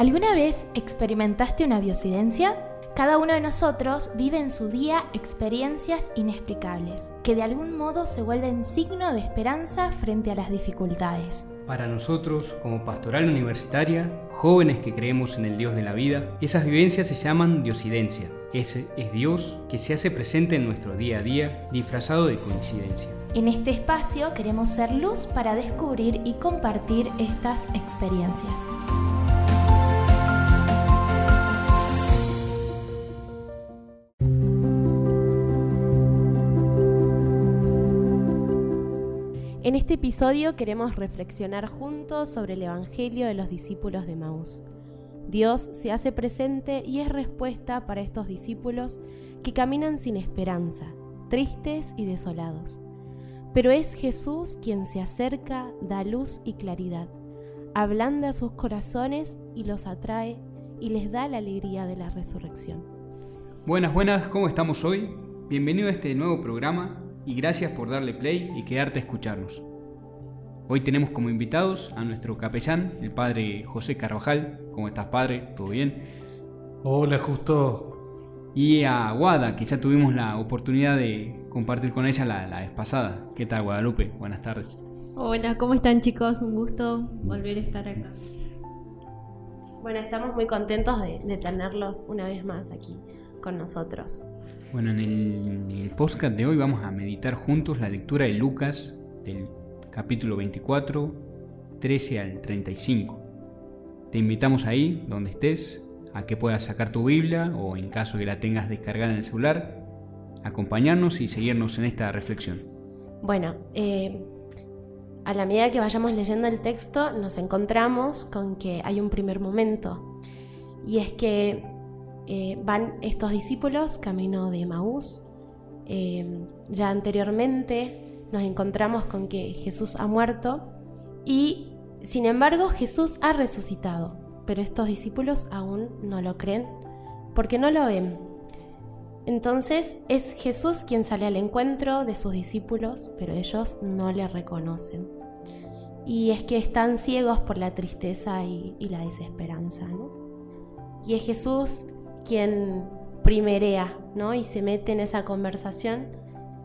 ¿Alguna vez experimentaste una diosidencia? Cada uno de nosotros vive en su día experiencias inexplicables, que de algún modo se vuelven signo de esperanza frente a las dificultades. Para nosotros, como pastoral universitaria, jóvenes que creemos en el Dios de la vida, esas vivencias se llaman diosidencia. Ese es Dios que se hace presente en nuestro día a día, disfrazado de coincidencia. En este espacio queremos ser luz para descubrir y compartir estas experiencias. Episodio queremos reflexionar juntos sobre el Evangelio de los discípulos de Maús. Dios se hace presente y es respuesta para estos discípulos que caminan sin esperanza, tristes y desolados. Pero es Jesús quien se acerca, da luz y claridad, ablanda sus corazones y los atrae y les da la alegría de la resurrección. Buenas, buenas, ¿cómo estamos hoy? Bienvenido a este nuevo programa y gracias por darle play y quedarte a escucharnos. Hoy tenemos como invitados a nuestro capellán, el padre José Carvajal. ¿Cómo estás, padre? ¿Todo bien? Hola, justo. Y a Guada, que ya tuvimos la oportunidad de compartir con ella la, vez pasada. ¿Qué tal, Guadalupe? Buenas tardes. Hola, ¿cómo están, chicos? Un gusto volver a estar acá. Bueno, estamos muy contentos de tenerlos una vez más aquí con nosotros. Bueno, en el, podcast de hoy vamos a meditar juntos la lectura de Lucas del capítulo 24, 13 al 35. Te invitamos ahí, donde estés, a que puedas sacar tu Biblia o en caso que la tengas descargada en el celular, acompañarnos y seguirnos en esta reflexión. Bueno, eh, a la medida que vayamos leyendo el texto nos encontramos con que hay un primer momento y es que eh, van estos discípulos camino de Maús. Eh, ya anteriormente nos encontramos con que Jesús ha muerto y sin embargo Jesús ha resucitado, pero estos discípulos aún no lo creen porque no lo ven. Entonces es Jesús quien sale al encuentro de sus discípulos, pero ellos no le reconocen. Y es que están ciegos por la tristeza y, la desesperanza. Y es Jesús quien primerea, ¿no? Y se mete en esa conversación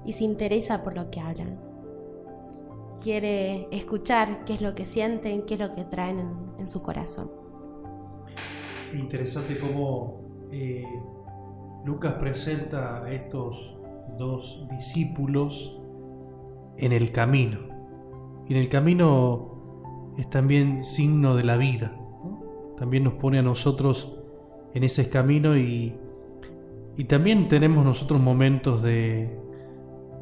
y se interesa por lo que hablan. Quiere escuchar qué es lo que sienten, qué es lo que traen en, su corazón. Interesante cómo eh, Lucas presenta a estos dos discípulos en el camino. Y en el camino es también signo de la vida. También nos pone a nosotros en ese camino y, y también tenemos nosotros momentos de,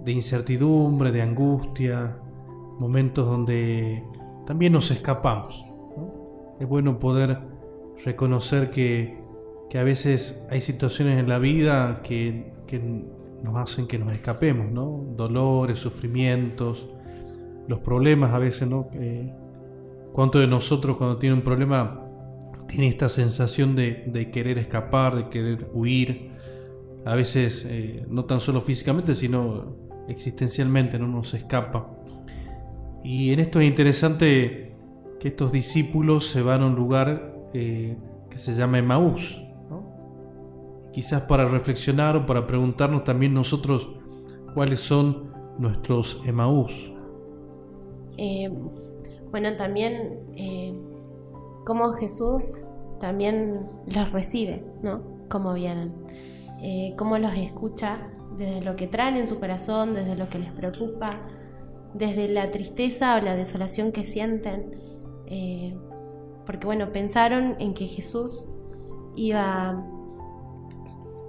de incertidumbre, de angustia, momentos donde también nos escapamos. Es bueno poder reconocer que, que, a veces hay situaciones en la vida que, que nos hacen que nos escapemos, ¿no? Dolores, sufrimientos, los problemas a veces, ¿no? ¿Cuánto de nosotros cuando tiene un problema tiene esta sensación de, querer escapar, de querer huir, a veces eh, no tan solo físicamente, sino existencialmente, no nos escapa. Y en esto es interesante que estos discípulos se van a un lugar eh, que se llama Emaús. Quizás para reflexionar o para preguntarnos también nosotros cuáles son nuestros Emaús. Eh, bueno, también cómo Jesús también los recibe, ¿no? Cómo vienen, eh, cómo los escucha desde lo que traen en su corazón, desde lo que les preocupa, desde la tristeza o la desolación que sienten, eh, porque bueno, pensaron en que Jesús iba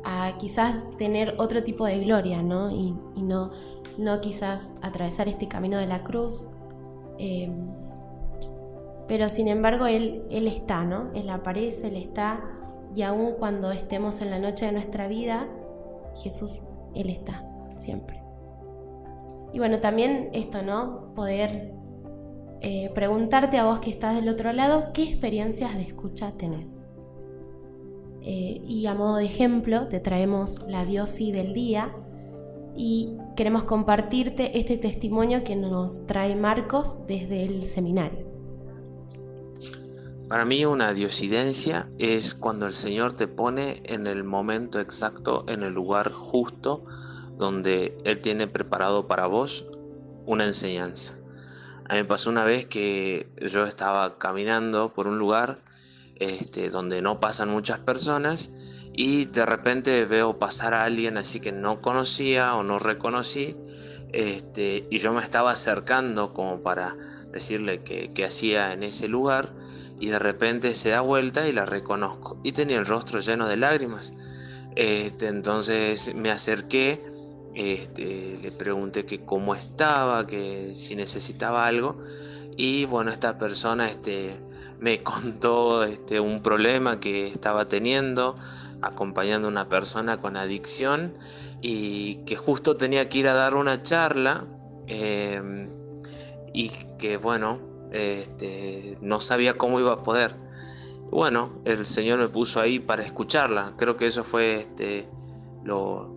a quizás tener otro tipo de gloria, ¿no? Y, no, no quizás atravesar este camino de la cruz. Eh, pero sin embargo Él, él está, ¿no? Él aparece, Él está, y aun cuando estemos en la noche de nuestra vida, Jesús, Él está, siempre. Y bueno, también esto, ¿no? Poder eh, preguntarte a vos que estás del otro lado, ¿qué experiencias de escucha tenés? Eh, y a modo de ejemplo, te traemos la diosi del día y queremos compartirte este testimonio que nos trae Marcos desde el seminario. Para mí una diosidencia es cuando el Señor te pone en el momento exacto, en el lugar justo, donde Él tiene preparado para vos una enseñanza. A mí me pasó una vez que yo estaba caminando por un lugar este, donde no pasan muchas personas y de repente veo pasar a alguien así que no conocía o no reconocí este, y yo me estaba acercando como para decirle que, hacía en ese lugar y de repente se da vuelta y la reconozco y tenía el rostro lleno de lágrimas. Este, entonces me acerqué, este, le pregunté que cómo estaba, que si necesitaba algo y bueno, esta persona este, me contó este, un problema que estaba teniendo acompañando a una persona con adicción y que justo tenía que ir a dar una charla em, y que bueno, este, no sabía cómo iba a poder. Bueno, el Señor me puso ahí para escucharla. Creo que eso fue este, lo,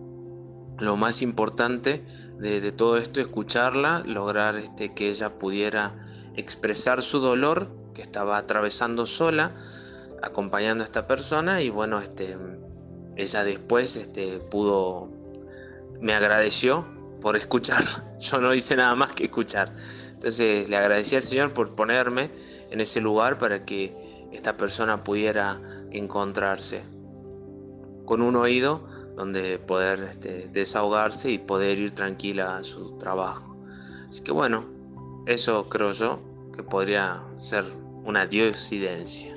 lo más importante de, todo esto, escucharla, lograr este, que ella pudiera expresar su dolor que estaba atravesando sola, acompañando a esta persona y bueno, este, ella después este, pudo, me agradeció por escuchar. Yo no hice nada más que escuchar. Entonces le agradecí al Señor por ponerme en ese lugar para que esta persona pudiera encontrarse con un oído donde poder este, desahogarse y poder ir tranquila a su trabajo. Así que bueno, eso creo yo que podría ser una diosidencia.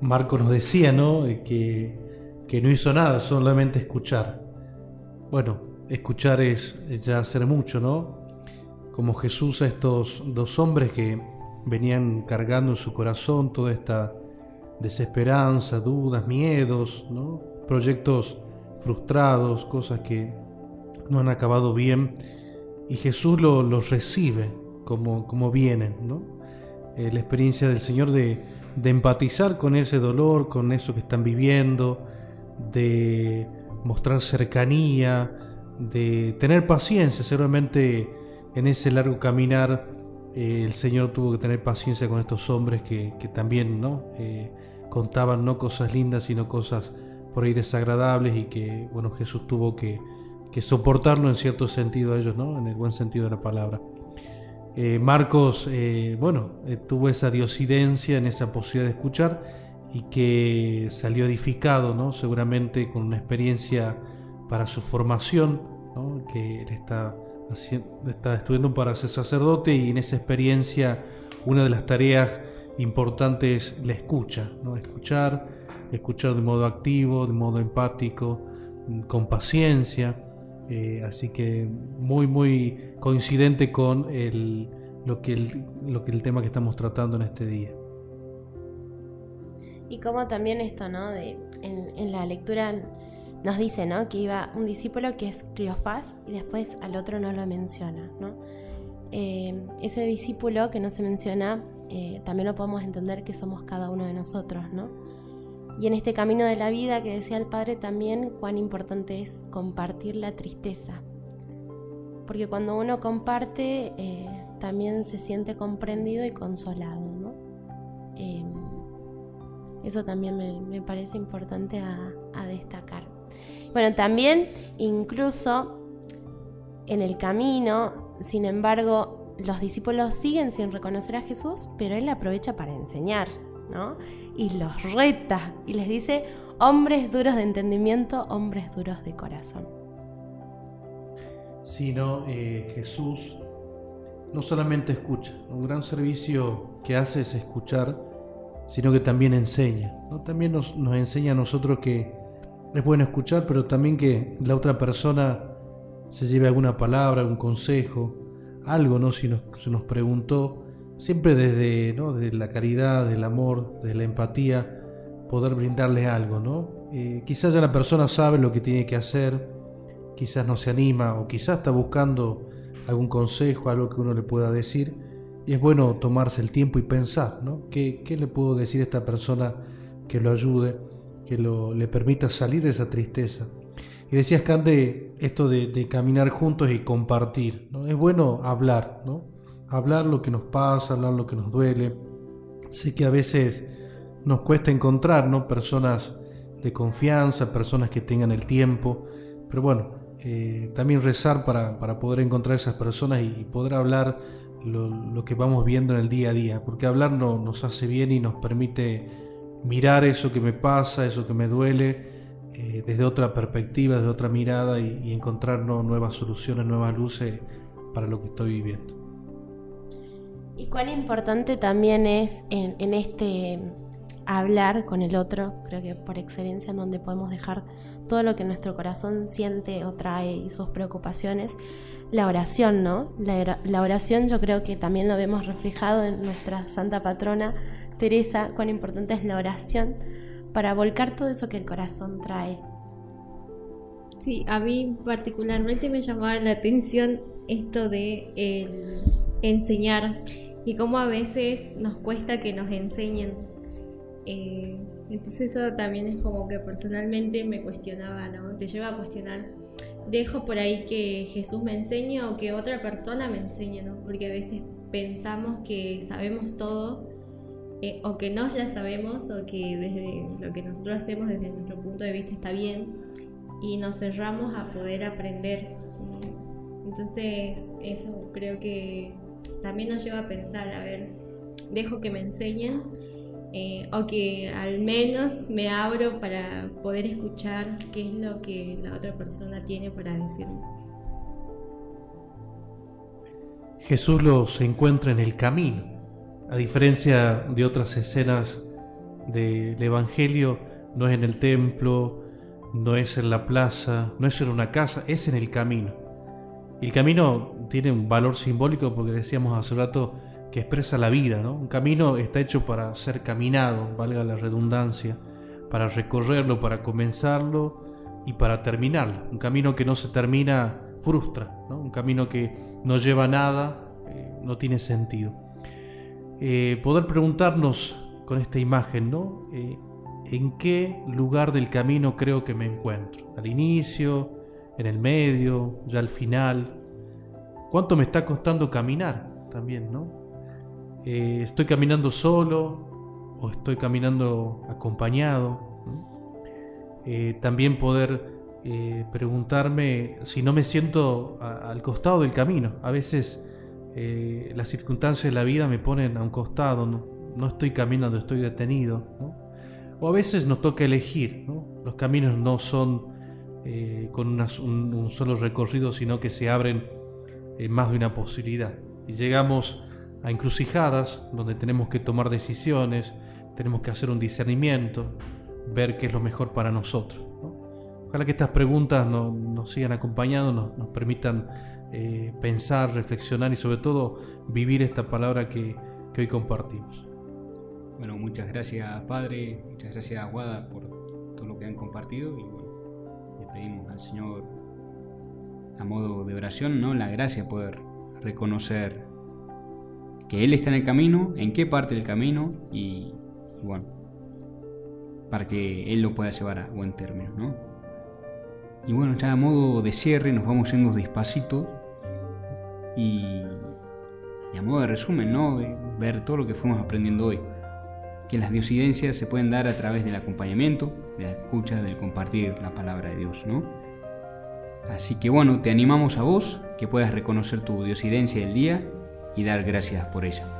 Marco nos decía, ¿no? Que que no hizo nada, solamente escuchar. Bueno, escuchar es ya hacer mucho, ¿no? Como Jesús a estos dos hombres que venían cargando en su corazón toda esta desesperanza, dudas, miedos, ¿no? proyectos frustrados, cosas que no han acabado bien, y Jesús los recibe como, como vienen. ¿no? Eh, la experiencia del Señor de, de empatizar con ese dolor, con eso que están viviendo, de mostrar cercanía, de tener paciencia. Seguramente en ese largo caminar eh, el Señor tuvo que tener paciencia con estos hombres que, también ¿no? Eh, contaban no cosas lindas, sino cosas por ahí desagradables y que bueno, Jesús tuvo que, soportarlo en cierto sentido a ellos, ¿no? en el buen sentido de la palabra. Eh, Marcos, bueno, tuvo esa diosidencia en esa posibilidad de escuchar y que salió edificado, ¿no? seguramente con una experiencia para su formación, que él está, está estudiando para ser sacerdote y en esa experiencia una de las tareas importantes es la escucha, ¿no? escuchar, escuchar de modo activo, de modo empático, con paciencia, eh, así que muy muy coincidente con el, lo, que el, lo que el tema que estamos tratando en este día. Y como también esto, ¿no? De, en, la lectura nos dice, ¿no? Que iba un discípulo que es Cleofás y después al otro no lo menciona. Eh, ese discípulo que no se menciona, eh, también lo podemos entender que somos cada uno de nosotros, ¿no? Y en este camino de la vida que decía el Padre también, cuán importante es compartir la tristeza. Porque cuando uno comparte, eh, también se siente comprendido y consolado, ¿no? Eso también me, parece importante a, destacar. Bueno, también incluso en el camino, sin embargo, los discípulos siguen sin reconocer a Jesús, pero Él aprovecha para enseñar, ¿no? Y los reta y les dice, hombres duros de entendimiento, hombres duros de corazón. Sino eh, Jesús no solamente escucha, un gran servicio que hace es escuchar sino que también enseña. ¿no? También nos, enseña a nosotros que es bueno escuchar, pero también que la otra persona se lleve alguna palabra, algún consejo, algo, ¿no? Si nos, se nos preguntó, siempre desde, ¿no? desde la caridad, del amor, desde la empatía, poder brindarle algo, ¿no? Eh, quizás ya la persona sabe lo que tiene que hacer, quizás no se anima o quizás está buscando algún consejo, algo que uno le pueda decir, y es bueno tomarse el tiempo y pensar, ¿no? ¿Qué, le puedo decir a esta persona que lo ayude, que lo, le permita salir de esa tristeza? Y decías, Cande, esto de, caminar juntos y compartir, ¿no? Es bueno hablar, ¿no? Hablar lo que nos pasa, hablar lo que nos duele, Sé que a veces nos cuesta encontrar ¿no? personas de confianza, personas que tengan el tiempo, pero bueno, eh, también rezar para, para, poder encontrar esas personas y, poder hablar lo, lo, que vamos viendo en el día a día, porque hablar no, nos hace bien y nos permite mirar eso que me pasa, eso que me duele, eh, desde otra perspectiva, desde otra mirada y, encontrar nuevas soluciones, nuevas luces para lo que estoy viviendo. Y cuán importante también es en, este hablar con el otro, creo que por excelencia en donde podemos dejar todo lo que nuestro corazón siente o trae y sus preocupaciones, la oración, ¿no? La, la, oración yo creo que también lo vemos reflejado en nuestra Santa Patrona Teresa, cuán importante es la oración para volcar todo eso que el corazón trae. Sí, a mí particularmente me llamaba la atención esto de enseñar y cómo a veces nos cuesta que nos enseñen. Eh, entonces eso también es como que personalmente me cuestionaba, ¿no? Te lleva a cuestionar, dejo por ahí que Jesús me enseñe o que otra persona me enseñe, ¿no? Porque a veces pensamos que sabemos todo eh, o que no la sabemos o que desde lo que nosotros hacemos desde nuestro punto de vista está bien y nos cerramos a poder aprender. Entonces eso creo que también nos lleva a pensar, a ver, dejo que me enseñen eh, o que al menos me abro para poder escuchar qué es lo que la otra persona tiene para decirme. Jesús los encuentra en el camino a diferencia de otras escenas del Evangelio, no es en el templo, no es en la plaza, no es en una casa, es en el camino. el camino tiene un valor simbólico porque decíamos hace rato que expresa la vida, ¿no? Un camino está hecho para ser caminado, valga la redundancia, para recorrerlo, para comenzarlo y para terminarlo. Un camino que no se termina frustra, ¿no? Un camino que no lleva nada, eh, no tiene sentido. Eh, poder preguntarnos con esta imagen, ¿no? Eh, ¿En qué lugar del camino creo que me encuentro? ¿Al inicio? ¿En el medio? ¿Ya al final? ¿Cuánto me está costando caminar también, no? Eh, ¿Estoy caminando solo o estoy caminando acompañado? también poder preguntarme si no me siento al costado del camino. A veces eh, las circunstancias de la vida me ponen a un costado, no, estoy caminando, estoy detenido. O a veces nos toca elegir, los caminos no son eh, con un, solo recorrido, sino que se abren eh, más de una posibilidad. Y llegamos a encrucijadas donde tenemos que tomar decisiones, tenemos que hacer un discernimiento, ver qué es lo mejor para nosotros. Ojalá que estas preguntas nos sigan acompañando, nos permitan eh, pensar, reflexionar y sobre todo vivir esta palabra que, hoy compartimos. Bueno, muchas gracias Padre, muchas gracias Aguada por todo lo que han compartido y le pedimos al Señor a modo de oración, ¿no? La gracia poder reconocer que Él está en el camino, en qué parte del camino y, y bueno, para que Él lo pueda llevar a buen término, ¿no? Y bueno, ya a modo de cierre nos vamos yendo despacito y, a modo de resumen, ¿no? ver todo lo que fuimos aprendiendo hoy. Que las diosidencias se pueden dar a través del acompañamiento, de la escucha, del compartir la palabra de Dios, ¿no? Así que bueno, te animamos a vos que puedas reconocer tu diosidencia del día y dar gracias por ella.